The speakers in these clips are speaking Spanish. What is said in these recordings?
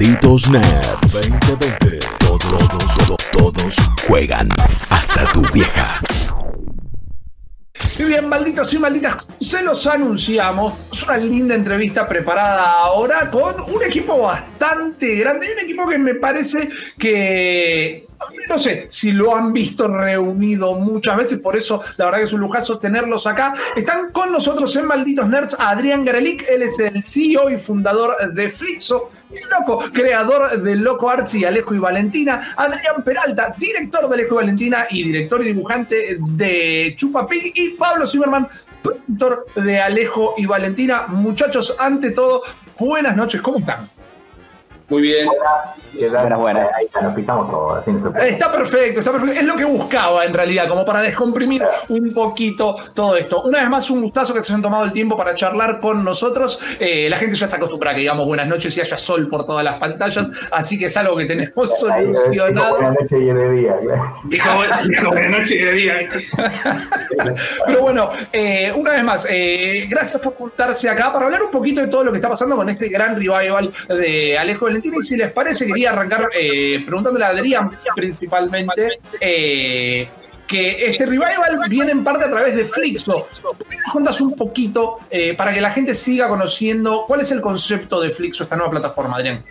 Malditos Nerds 2020. Todos, todos, todos juegan. Hasta tu vieja. Muy bien, malditos y malditas, se los anunciamos. Es una linda entrevista preparada ahora con un equipo bastante grande y un equipo que me parece que no sé si lo han visto reunido muchas veces, por eso la verdad que es un lujazo tenerlos acá. Están con nosotros en Malditos Nerds Adrián Garelic, él es el CEO y fundador de Flixo, el loco, creador de Loco Arts y Alejo y Valentina. Adrián Peralta, director de Alejo y Valentina y director y dibujante de Chupa Pig. Y Pablo Zimmerman, productor de Alejo y Valentina. Muchachos, ante todo, buenas noches, ¿cómo están? Muy bien. Buenas, buenas. Ahí está, nos pisamos todos. Está perfecto, está perfecto. Es lo que buscaba en realidad, como para descomprimir un poquito todo esto. Una vez más, un gustazo que se hayan tomado el tiempo para charlar con nosotros. Eh, la gente ya está acostumbrada a que digamos buenas noches y haya sol por todas las pantallas, así que es algo que tenemos solucionado. Buenas noches y de día. Dijo, buenas noches y de día. Pero bueno, eh, una vez más, eh, gracias por juntarse acá para hablar un poquito de todo lo que está pasando con este gran revival de Alejo del y si les parece, quería arrancar eh, preguntándole a Adrián principalmente. Eh, que este revival viene en parte a través de Flixo. ¿Por qué un poquito eh, para que la gente siga conociendo cuál es el concepto de Flixo, esta nueva plataforma, Adrián?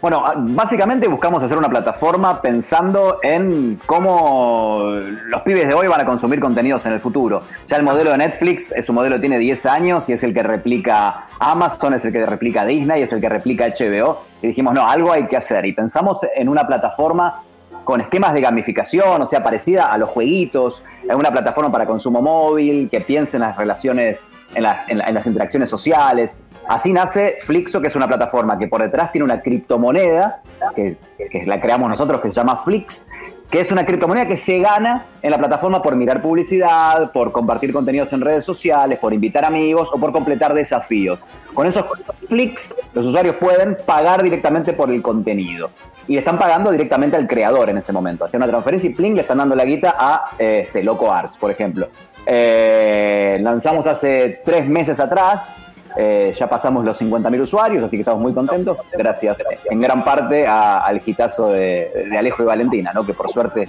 Bueno, ah, básicamente buscamos hacer una plataforma pensando en cómo los pibes de hoy van a consumir contenidos en el futuro. Ya el modelo de Netflix es un modelo que tiene 10 años y es el que replica Amazon, es el que replica Disney, es el que replica HBO. Y dijimos, no, algo hay que hacer. Y pensamos en una plataforma con esquemas de gamificación, o sea, parecida a los jueguitos, una plataforma para consumo móvil, que piense en las relaciones, en, las interacciones sociales. Así nace Flixo, que es una plataforma que por detrás tiene una criptomoneda, que, que la creamos nosotros, que se llama Flix, que es una criptomoneda que se gana en la plataforma por mirar publicidad, por compartir contenidos en redes sociales, por invitar amigos o por completar desafíos. Con esos Flix, los usuarios pueden pagar directamente por el contenido y le están pagando directamente al creador en ese momento. Hacen una transferencia y pling, le están dando la guita a este, Loco Arts, por ejemplo. Eh, lanzamos hace tres meses atrás, eh, ya pasamos los 50.000 usuarios, así que estamos muy contentos, gracias en gran parte al gitazo de, Alejo y Valentina, ¿no? que por suerte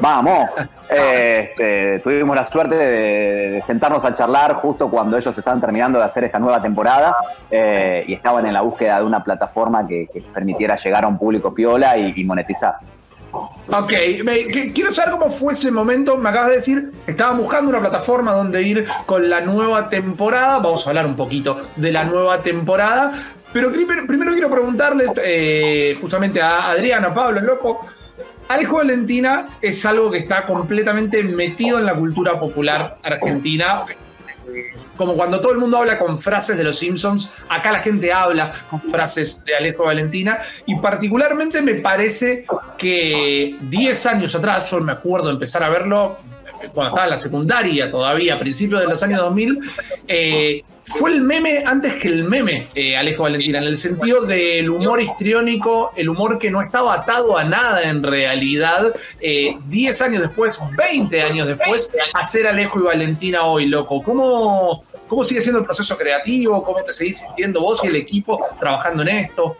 Vamos. Este, tuvimos la suerte de, sentarnos a charlar justo cuando ellos estaban terminando de hacer esta nueva temporada eh, y estaban en la búsqueda de una plataforma que, permitiera llegar a un público piola y, monetizar. Ok, quiero saber cómo fue ese momento. Me acabas de decir, estaban buscando una plataforma donde ir con la nueva temporada. Vamos a hablar un poquito de la nueva temporada. Pero primero, quiero preguntarle eh, justamente a Adriana, Pablo, loco, Alejo Valentina es algo que está completamente metido en la cultura popular argentina. Como cuando todo el mundo habla con frases de los Simpsons, acá la gente habla con frases de Alejo Valentina. Y particularmente me parece que 10 años atrás, yo me acuerdo empezar a verlo cuando estaba en la secundaria todavía, a principios de los años 2000, eh, fue el meme antes que el meme, eh, Alejo Valentina, en el sentido del humor histriónico, el humor que no estaba atado a nada en realidad. 10 eh, años después, 20 años después, hacer Alejo y Valentina hoy, loco. ¿Cómo, ¿Cómo sigue siendo el proceso creativo? ¿Cómo te seguís sintiendo vos y el equipo trabajando en esto?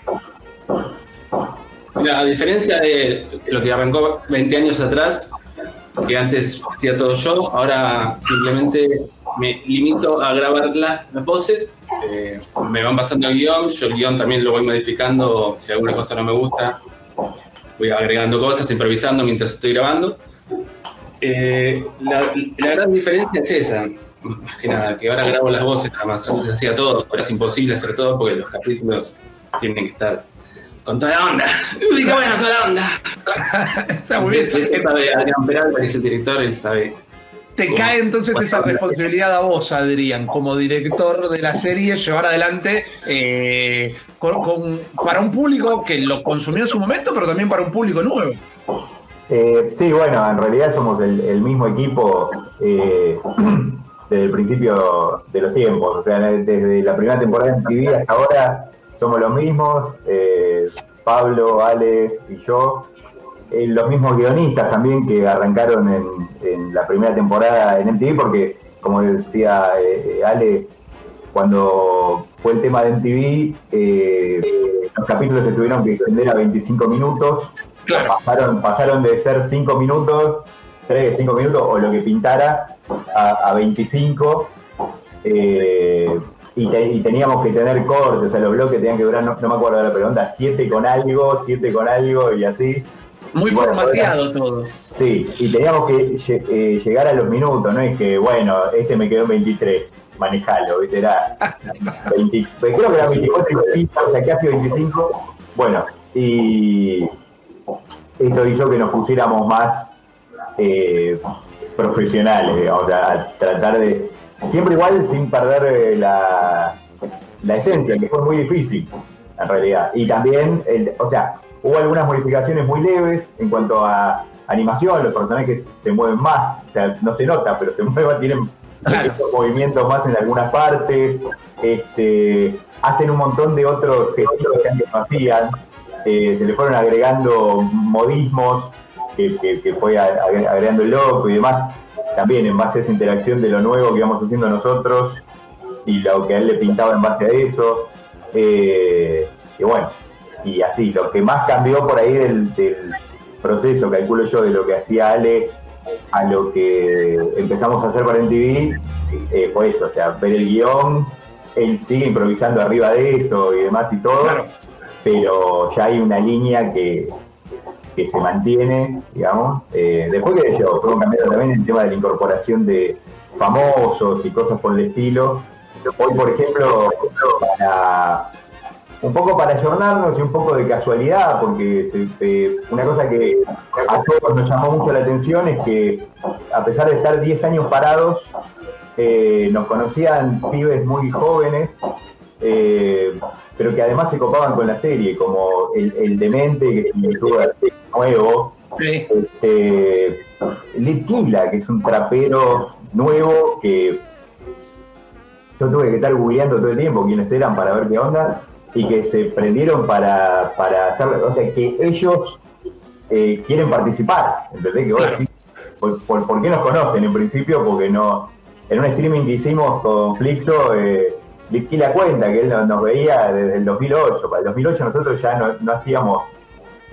Mira, a diferencia de lo que arrancó 20 años atrás, que antes hacía todo yo, ahora simplemente me limito a grabar las, voces, eh, me van pasando el guion, yo el guion también lo voy modificando, si alguna cosa no me gusta, voy agregando cosas, improvisando mientras estoy grabando. Eh, la, gran diferencia es esa, más que nada, que ahora grabo las voces nada más, antes hacía todo, ahora es imposible hacer todo porque los capítulos tienen que estar con toda la onda. Uy, qué bueno, toda la onda. Está muy bien. Esta de Adrián Peralta, que es el director, él sabe te cae entonces esa responsabilidad a vos, Adrián, como director de la serie, llevar adelante eh, para un público que lo consumió en su momento, pero también para un público nuevo. Eh, sí, bueno, en realidad somos el, mismo equipo eh, desde el principio de los tiempos, o sea, desde la primera temporada en TV hasta ahora somos los mismos, Pablo, Ale y yo. Eh, los mismos guionistas también que arrancaron en, la primera temporada en MTV, porque como decía eh, Ale, cuando fue el tema de MTV, eh, los capítulos se tuvieron que extender a 25 minutos. Claro. Pasaron, pasaron de ser 5 minutos, 3, 5 minutos o lo que pintara a, a 25. eh, y, te- y teníamos que tener cortes, o sea, los bloques tenían que durar, no, no me acuerdo de la pregunta, 7 con algo, 7 con algo y así. Muy formateado todo. Sí, y teníamos que eh, llegar a los minutos, no es que, bueno, este me quedó en 23, manejalo, ¿viste? Era 20, creo que era 24 y 25, o sea, casi 25. Bueno, y eso hizo que nos pusiéramos más eh, profesionales, digamos, o sea, a tratar de, siempre igual sin perder eh, la, la esencia, que fue muy difícil, en realidad. Y también, el- o sea, hubo algunas modificaciones muy leves en cuanto a animación, los personajes se mueven más, o sea, no se nota, pero se mueven, tienen Claro. movimientos más en algunas partes, este, hacen un montón de otros gestitos que antes no hacían, eh, se le fueron agregando modismos que, que- que fue agregando el loco y demás, también en base a esa interacción de lo nuevo que íbamos haciendo nosotros y lo que a él le pintaba en base a eso. Eh, y bueno, y así, lo que más cambió por ahí del, del proceso, calculo yo, de lo que hacía Ale a lo que empezamos a hacer para MTV, eh, fue eso, o sea, ver el guion, él sigue improvisando arriba de eso y demás y todo, Claro. pero ya hay una línea que, que se mantiene, digamos. Eh, después que yo, fueron cambiando también el tema de la incorporación de famosos y cosas por el estilo. Hoy, por ejemplo, para, un poco para ayornarnos y un poco de casualidad, porque eh, una cosa que a todos nos llamó mucho la atención es que a pesar de estar 10 años parados, eh, nos conocían pibes muy jóvenes, eh, pero que además se copaban con la serie, como el, el demente, que es un youtuber nuevo, Sí. este, Litquila, que es un trapero nuevo que yo tuve que estar googleando todo el tiempo quiénes eran para ver qué onda y que se prendieron para, para hacer, o sea, que ellos eh, quieren participar, ¿entendés? Que vos decís, por, por- por qué nos conocen en principio? Porque no, en un streaming que hicimos con Flixo, eh, Litquila cuenta que él nos, nos veía desde el 2008, para el 2008 nosotros ya no, no hacíamos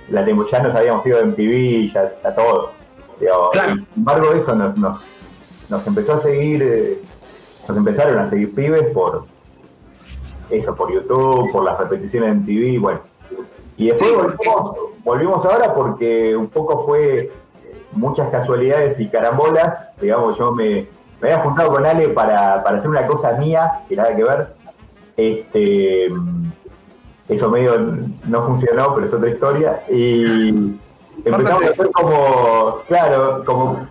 la ya nos habíamos ido de MTV, ya, ya todo. Digamos, Claro. Sin embargo, eso nos, nos, nos empezó a seguir, eh, nos empezaron a seguir pibes por eso, por YouTube, por las repeticiones de MTV, bueno. Y después Sí, volvimos, volvimos ahora porque un poco fue muchas casualidades y carambolas. Digamos, yo me, me había juntado con Ale para, para hacer una cosa mía, que nada que ver. Este, eso medio no funcionó, pero es otra historia. Y empezamos a hacer como, claro, como,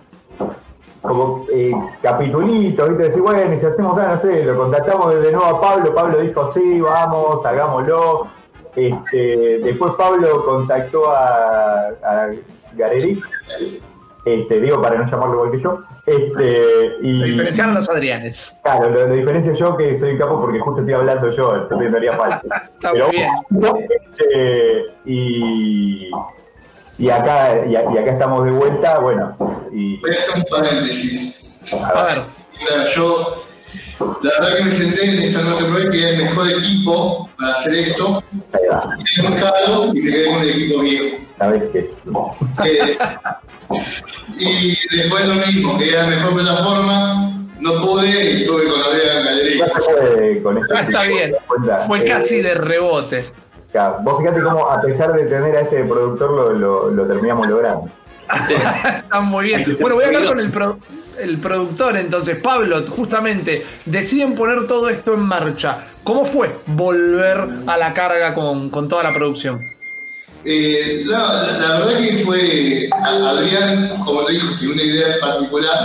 como eh, capitulitos, ¿viste? Decir, bueno, y si hacemos acá, no sé, lo contactamos de nuevo a Pablo, Pablo dijo, sí, vamos, hagámoslo. Este, después Pablo contactó a, a Gareric, este, digo para no llamarlo igual que yo. Este, y, Diferenciaron los Adrianes. Claro, lo, lo diferencio yo que soy capo porque justo estoy hablando yo, entonces me haría falta. Está muy bien. este, y, y acá y, acá estamos de vuelta, bueno, y Voy a hacer un paréntesis. A ver, Mira, yo, la verdad que me senté en esta nueva temporada que era el mejor equipo para hacer esto. ahí va, Me buscado y me quedé con el equipo viejo. sabes que es. Eh, y después lo mismo, que era la mejor plataforma, no pude y tuve con la vea en galería. Con esto. Ah, está bien. fue Eh, casi de rebote. Claro, Vos fíjate cómo, a pesar de tener a este productor, lo, lo, lo terminamos logrando. Está muy bien. Bueno, voy a hablar con el, pro- el productor entonces. Pablo, justamente, deciden poner todo esto en marcha. ¿Cómo fue volver a la carga con, con toda la producción? Eh, la, la verdad que fue a- Adrián, como te dijo, tiene una idea particular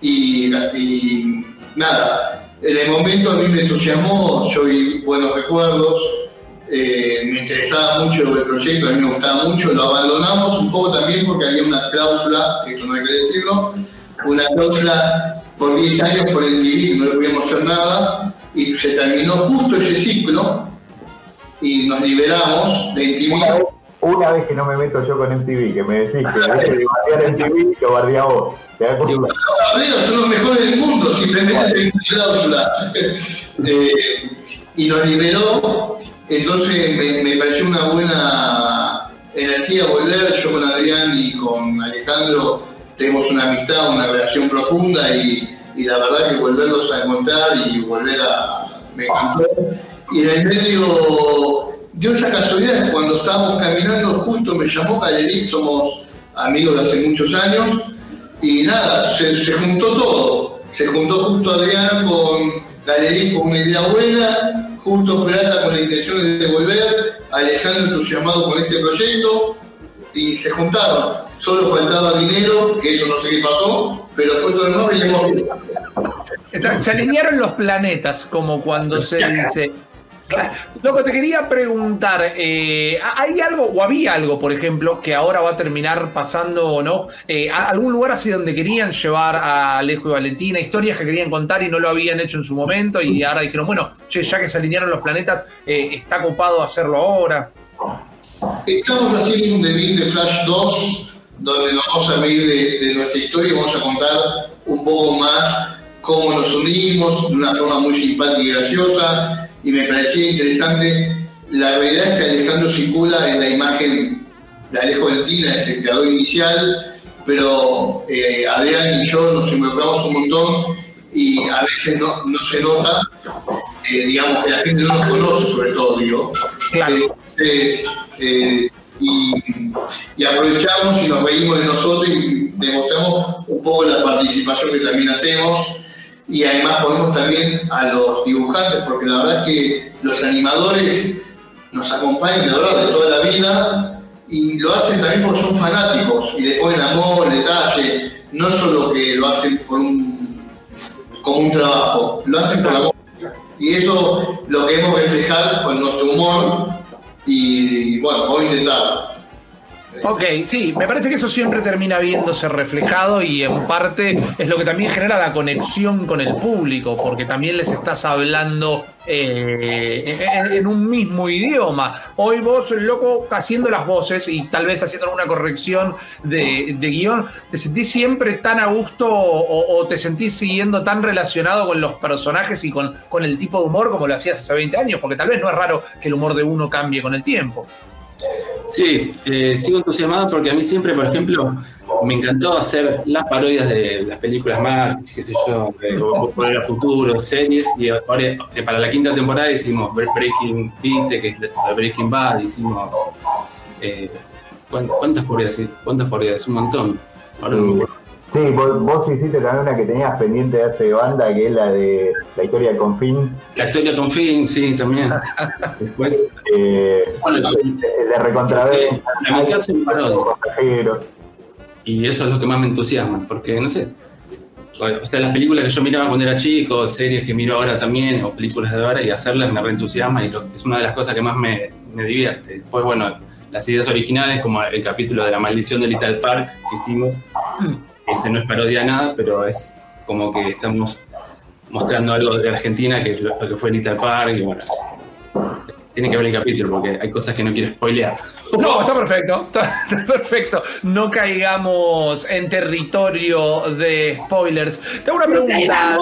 y, y nada, en el momento a mí me entusiasmó, yo vi buenos recuerdos, eh, me interesaba mucho el proyecto, a mí me gustaba mucho, lo abandonamos un poco también porque había una cláusula, esto no hay que decirlo, una cláusula por 10 años por el TV, no le podíamos hacer nada, y se terminó justo ese ciclo y nos liberamos de vez, una vez que no me meto yo con MTV, que me decís que deje de bardear MTV, lo bardea vos. ¿Te das cuenta? Los son los mejores del mundo, simplemente hay una cláusula. Eh, y nos liberó, entonces me, pareció una buena energía volver. Yo con Adrián y con Alejandro tenemos una amistad, una relación profunda y, la verdad que volverlos a encontrar y volver a. me encantó. Y en el medio dio esa casualidad cuando estábamos caminando justo me llamó Caleric, somos amigos de hace muchos años, y nada, se, juntó todo. Se juntó justo Adrián con Caleric con una idea buena, justo Peralta con la intención de volver, Alejandro entusiasmado con este proyecto, y se juntaron. Solo faltaba dinero, que eso no sé qué pasó, pero después todo lo demás. Está- Se alinearon los planetas, como cuando se dice. Loco, te quería preguntar, eh, ¿hay algo o había algo, por ejemplo, que ahora va a terminar pasando o no? Eh, ¿a- ¿Algún lugar así donde querían llevar a Alejo y Valentina, historias que querían contar y no lo habían hecho en su momento y ahora dijeron, bueno, che, ya que se alinearon los planetas, eh, está copado hacerlo ahora? Estamos haciendo un debut de Flash 2, donde nos vamos a reír de, de nuestra historia y vamos a contar un poco más cómo nos unimos de una forma muy simpática y graciosa. Y me parecía interesante. La realidad es que Alejandro circula en la imagen de Alejo Valentina, es el creador inicial, pero eh, Adrián y yo nos involucramos un montón y a veces no, no se nota, eh, digamos que la gente no nos conoce, sobre todo, digo. Claro. Entonces, eh, y, y aprovechamos y nos reímos de nosotros y demostramos un poco la participación que también hacemos y además ponemos también a los dibujantes porque la verdad es que los animadores nos acompañan de verdad de toda la vida y lo hacen también porque son fanáticos y le ponen amor, detalle, no solo que lo hacen por un, como un trabajo, lo hacen por amor. Y eso lo queremos reflejar con nuestro humor y bueno, vamos a intentar. Ok, sí, me parece que eso siempre termina viéndose reflejado y en parte es lo que también genera la conexión con el público, porque también les estás hablando eh, en, un mismo idioma. Hoy vos, loco, haciendo las voces y tal vez haciendo alguna corrección de, de guion, ¿te sentís siempre tan a gusto o, o te sentís siguiendo tan relacionado con los personajes y con, con el tipo de humor como lo hacías hace 20 años? Porque tal vez no es raro que el humor de uno cambie con el tiempo. Sí, eh, sigo entusiasmado porque a mí siempre, por ejemplo, me encantó hacer las parodias de las películas Marx, qué sé yo, de Volver al Futuro, series, y ahora eh, para la quinta temporada hicimos Breaking Beat, que es Breaking Bad, hicimos... Eh, ¿cuántas, ¿Cuántas podría decir? ¿Cuántas decir? Un montón. Ahora no me acuerdo. Sí, vos, vos hiciste también una que tenías pendiente de hace banda, que es la de la historia con fin. La historia con Finn, sí, también. Después, Eh, Bueno, el de Recontraventas, la mitad son parodias. pasajeros. Y eso es lo que más me entusiasma, porque no sé. O sea, las películas que yo miraba cuando era chico, series que miro ahora también, o películas de ahora, y hacerlas me reentusiasma y es una de las cosas que más me, me divierte. Después, bueno, las ideas originales, como el capítulo de la maldición de Little Park que hicimos, ese no es parodia nada, pero es como que estamos mostrando algo de Argentina, que es lo, lo que fue Little Park, y bueno, tiene que ver el capítulo, porque hay cosas que no quiero spoilear. No, está perfecto, está, está perfecto. No caigamos en territorio de spoilers. Tengo una pregunta.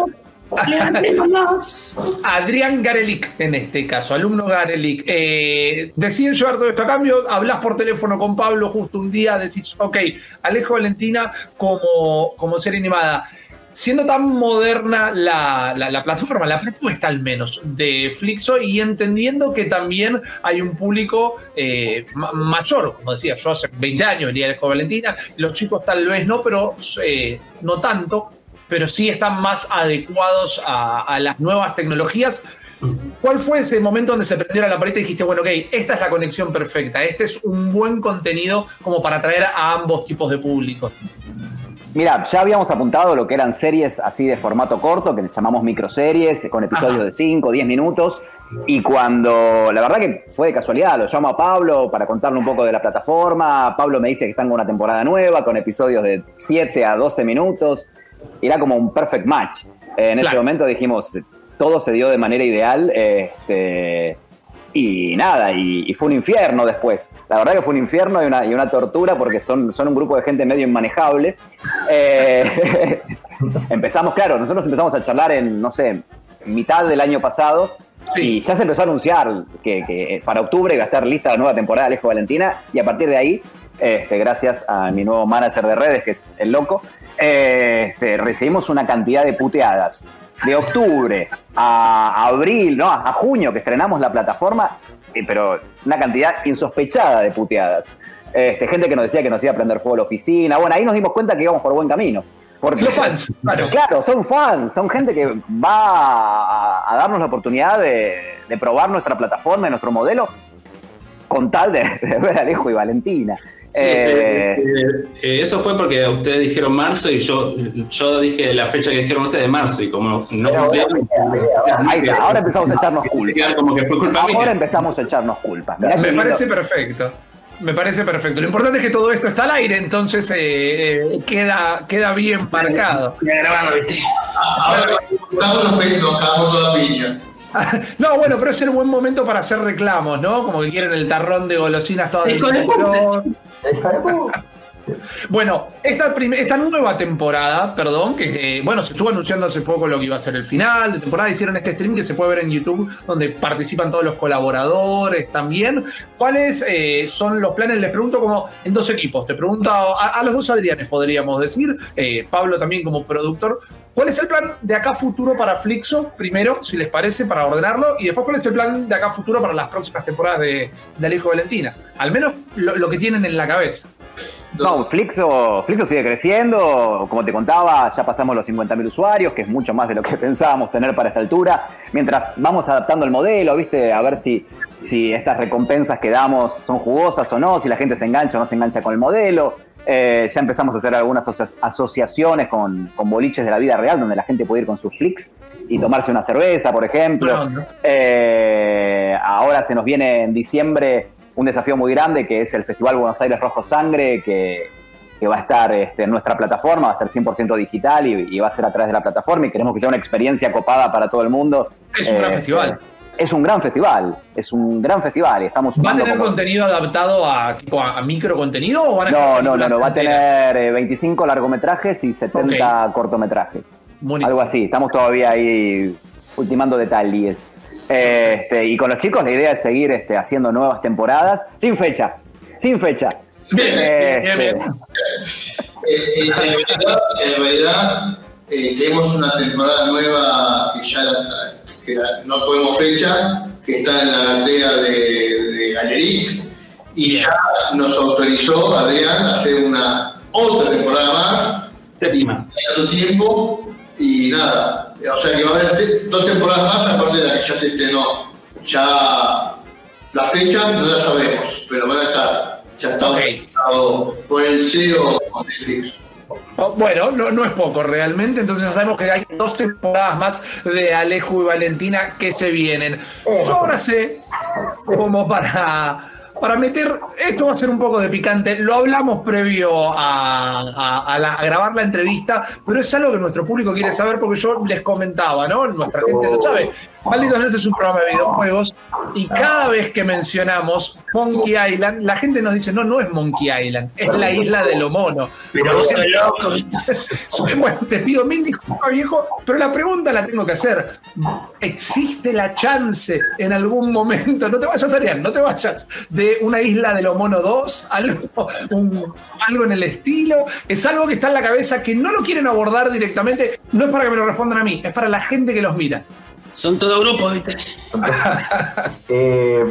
Adrián Garelic, en este caso, alumno Garelic, eh, deciden llevar todo esto a cambio, hablas por teléfono con Pablo justo un día, decís, ok, Alejo Valentina como, como serie animada. Siendo tan moderna la, la- la plataforma, la propuesta al menos de Flixo y entendiendo que también hay un público eh, ma- mayor, como decía, yo hace 20 años venía Alejo Valentina, los chicos tal vez no, pero eh, no tanto, pero sí están más adecuados a, a las nuevas tecnologías. ¿Cuál fue ese momento donde se prendiera la pared y dijiste, bueno, ok, esta es la conexión perfecta, este es un buen contenido como para atraer a ambos tipos de públicos? Mira, ya habíamos apuntado lo que eran series así de formato corto, que les llamamos microseries, con episodios Ajá. de 5, 10 minutos. Y cuando, la verdad que fue de casualidad, lo llamo a Pablo para contarle un poco de la plataforma. Pablo me dice que están con una temporada nueva, con episodios de 7 a 12 minutos. Era como un perfect match. En ese momento dijimos, todo se dio de manera ideal. Este, Y nada, y, y fue un infierno después. La verdad que fue un infierno y una, y una tortura porque son, son un grupo de gente medio inmanejable. Eh, empezamos, claro, nosotros empezamos a charlar en, no sé, mitad del año pasado y ya se empezó a anunciar que, que para octubre iba a estar lista la nueva temporada de Alejo Valentina y a partir de ahí, este, gracias a mi nuevo manager de redes, que es el loco, eh, este, recibimos una cantidad de puteadas. De octubre a abril, no, a junio que estrenamos la plataforma, eh, pero una cantidad insospechada de puteadas. Este, gente que nos decía que nos iba a prender fuego la oficina. Bueno, ahí nos dimos cuenta que íbamos por buen camino. Porque, Los fans, claro. Claro, son fans, son gente que va a, a darnos la oportunidad de, de probar nuestra plataforma y nuestro modelo con tal de, de ver a Alejo y Valentina. Sí, Eh, eso fue porque ustedes dijeron marzo y yo, yo dije la fecha que dijeron ustedes marzo y como no ahora empezamos a echarnos culpa. quedar como que fue culpa Ahora mía. empezamos a echarnos culpa. Mirá Me lindo. parece perfecto. Me parece perfecto. Lo importante es que todo esto está al aire, entonces eh, eh, queda, queda bien marcado. grabando, ¿viste? Ahora estamos los pe- No, bueno, pero es el buen momento para hacer reclamos, ¿no? Como que quieren el tarrón de golosinas todo Hijo de puta. Bueno, esta, nueva temporada, perdón, que eh, bueno, se estuvo anunciando hace poco lo que iba a ser el final de temporada, hicieron este stream que se puede ver en YouTube, donde participan todos los colaboradores también. ¿Cuáles eh, son los planes? Les pregunto como en dos equipos, te pregunto a, los dos Adrianes, podríamos decir, eh, Pablo también como productor. ¿Cuál es el plan de acá futuro para Flixo? Primero, si les parece, para ordenarlo, y después, ¿cuál es el plan de acá futuro para las próximas temporadas de, de Alejo Valentina? Al menos lo que tienen en la cabeza. No, Flixo, Flixo sigue creciendo, como te contaba, ya pasamos los 50.000 usuarios, que es mucho más de lo que pensábamos tener para esta altura, mientras vamos adaptando el modelo, ¿viste? A ver si, si estas recompensas que damos son jugosas o no, si la gente se engancha o no se engancha con el modelo. Eh, ya empezamos a hacer algunas asocia- asociaciones con, con boliches de la vida real, donde la gente puede ir con sus Flix y tomarse una cerveza, por ejemplo. Eh, ahora se nos viene en diciembre un desafío muy grande que es el Festival Buenos Aires Rojo Sangre, que, que va a estar este, en nuestra plataforma, va a ser 100% digital y, y va a ser a través de la plataforma y queremos que sea una experiencia copada para todo el mundo. Es un gran festival. Es un gran festival, es un gran festival y estamos ¿Va a tener como- contenido adaptado a, tipo, a, a micro contenido o van a No, no, no, no, va a tener eh, 25 largometrajes y 70 cortometrajes. Algo así, estamos todavía ahí ultimando detalles. Este, y con los chicos la idea es seguir este, haciendo nuevas temporadas sin fecha, sin fecha. Bien, bien, bien, bien. Eh, en realidad, en realidad, eh, tenemos una temporada nueva que ya la- que la- no podemos fecha, que está en la cartera de, de Galeric, y ya nos autorizó Adrián a hacer una otra temporada más, Séptima. y tiempo, y nada, o sea que va a haber te- dos temporadas más aparte de la que ya se estrenó. Ya la fecha no la sabemos, pero van a estar. Ya está Ok. autorizado por el CEO de Netflix. Oh, Bueno, no, no es poco realmente, entonces ya sabemos que hay dos temporadas más de Alejo y Valentina que se vienen. Yo ahora sé, como para, para meter, esto va a ser un poco de picante, lo hablamos previo a, grabar la entrevista, pero es algo que nuestro público quiere saber porque yo les comentaba, ¿no? Nuestra gente lo sabe. Malditos Nerds es un programa de videojuegos y cada vez que mencionamos Monkey Island, la gente nos dice, no, no es Monkey Island, es la isla de lo mono. Pero vos sos loco, Bueno, te pido mil disculpas, viejo, pero la pregunta la tengo que hacer. ¿Existe la chance en algún momento, no te vayas, Arián, no te vayas, de una isla de lo mono 2? Algo, un- algo en el estilo. Es algo que está en la cabeza que no lo quieren abordar directamente. No es para que me lo respondan a mí, es para la gente que los mira. Son todo grupos, ¿viste? Eh,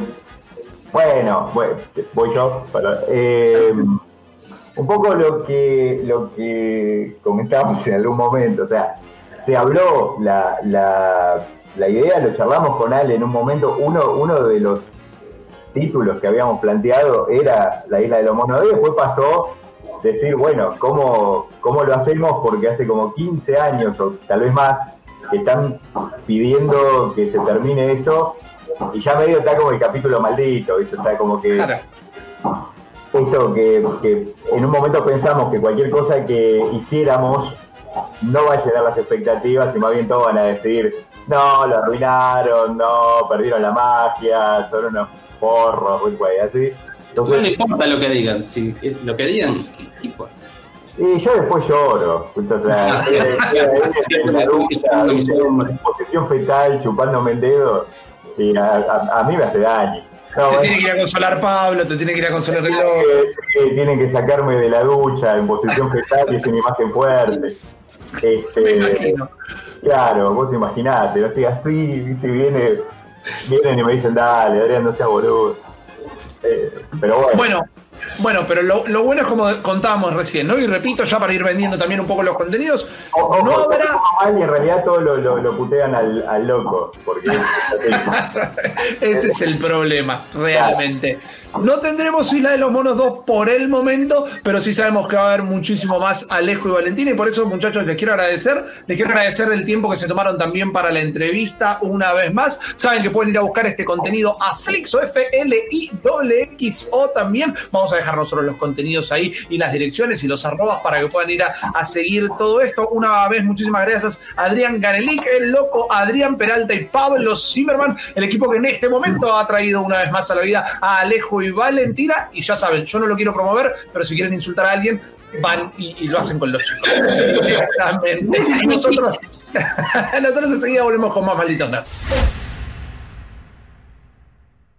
bueno, bueno, voy yo. para- eh, un poco lo que, lo que comentamos en algún momento, o sea, se habló la, la, la idea, lo charlamos con Ale en un momento, uno, uno de los títulos que habíamos planteado era la isla de los monos después pasó decir, bueno, ¿cómo, ¿cómo lo hacemos? Porque hace como 15 años o tal vez más que están pidiendo que se termine eso y ya medio está como el capítulo maldito, ¿viste? O sea, como que Claro. esto que, que en un momento pensamos que cualquier cosa que hiciéramos no va a llenar las expectativas y más bien todos van a decir, no, lo arruinaron, no, perdieron la magia, son unos porros, güey, así. No le importa lo que digan, si eh, lo que digan, ¿qué importa? Y yo después lloro, o sea, eh, eh, en la ducha, ¿viste? en posición fetal, chupándome el dedo, y a, a- a mí me hace daño. No, Te bueno, tiene que ir a consolar Pablo, te tiene que ir a consolar el reloj. que tienen que sacarme de la ducha en posición fetal y es una imagen fuerte. Este, Me imagino. Claro, vos imaginate, no estoy así, viste, viene, vienen y me dicen, dale, Adrián, no seas boludo. Eh, pero bueno, Bueno, bueno, pero lo, lo bueno es como contábamos recién, ¿no? Y repito, ya para ir vendiendo también un poco los contenidos, ojo, no todo habrá. mal y en realidad todos lo, lo, lo putean al, al loco, porque Ese es el problema, realmente. No tendremos Isla de los Monos 2 por el momento, pero sí sabemos que va a haber muchísimo más Alejo y Valentina. Y por eso, muchachos, les quiero agradecer. Les quiero agradecer el tiempo que se tomaron también para la entrevista una vez más. Saben que pueden ir a buscar este contenido a Flixo, F-L-I-X-O también. Vamos a dejar nosotros los contenidos ahí y las direcciones y los arrobas para que puedan ir a, a seguir todo esto. Una vez, muchísimas gracias Adrián Ganelik, el loco Adrián Peralta y Pablo Zimmerman, el equipo que en este momento ha traído una vez más a la vida a Alejo y Valentina. Y ya saben, yo no lo quiero promover, pero si quieren insultar a alguien, van y, y lo hacen con los chicos. Exactamente. Nosotros, nosotros enseguida volvemos con más malditos nerds.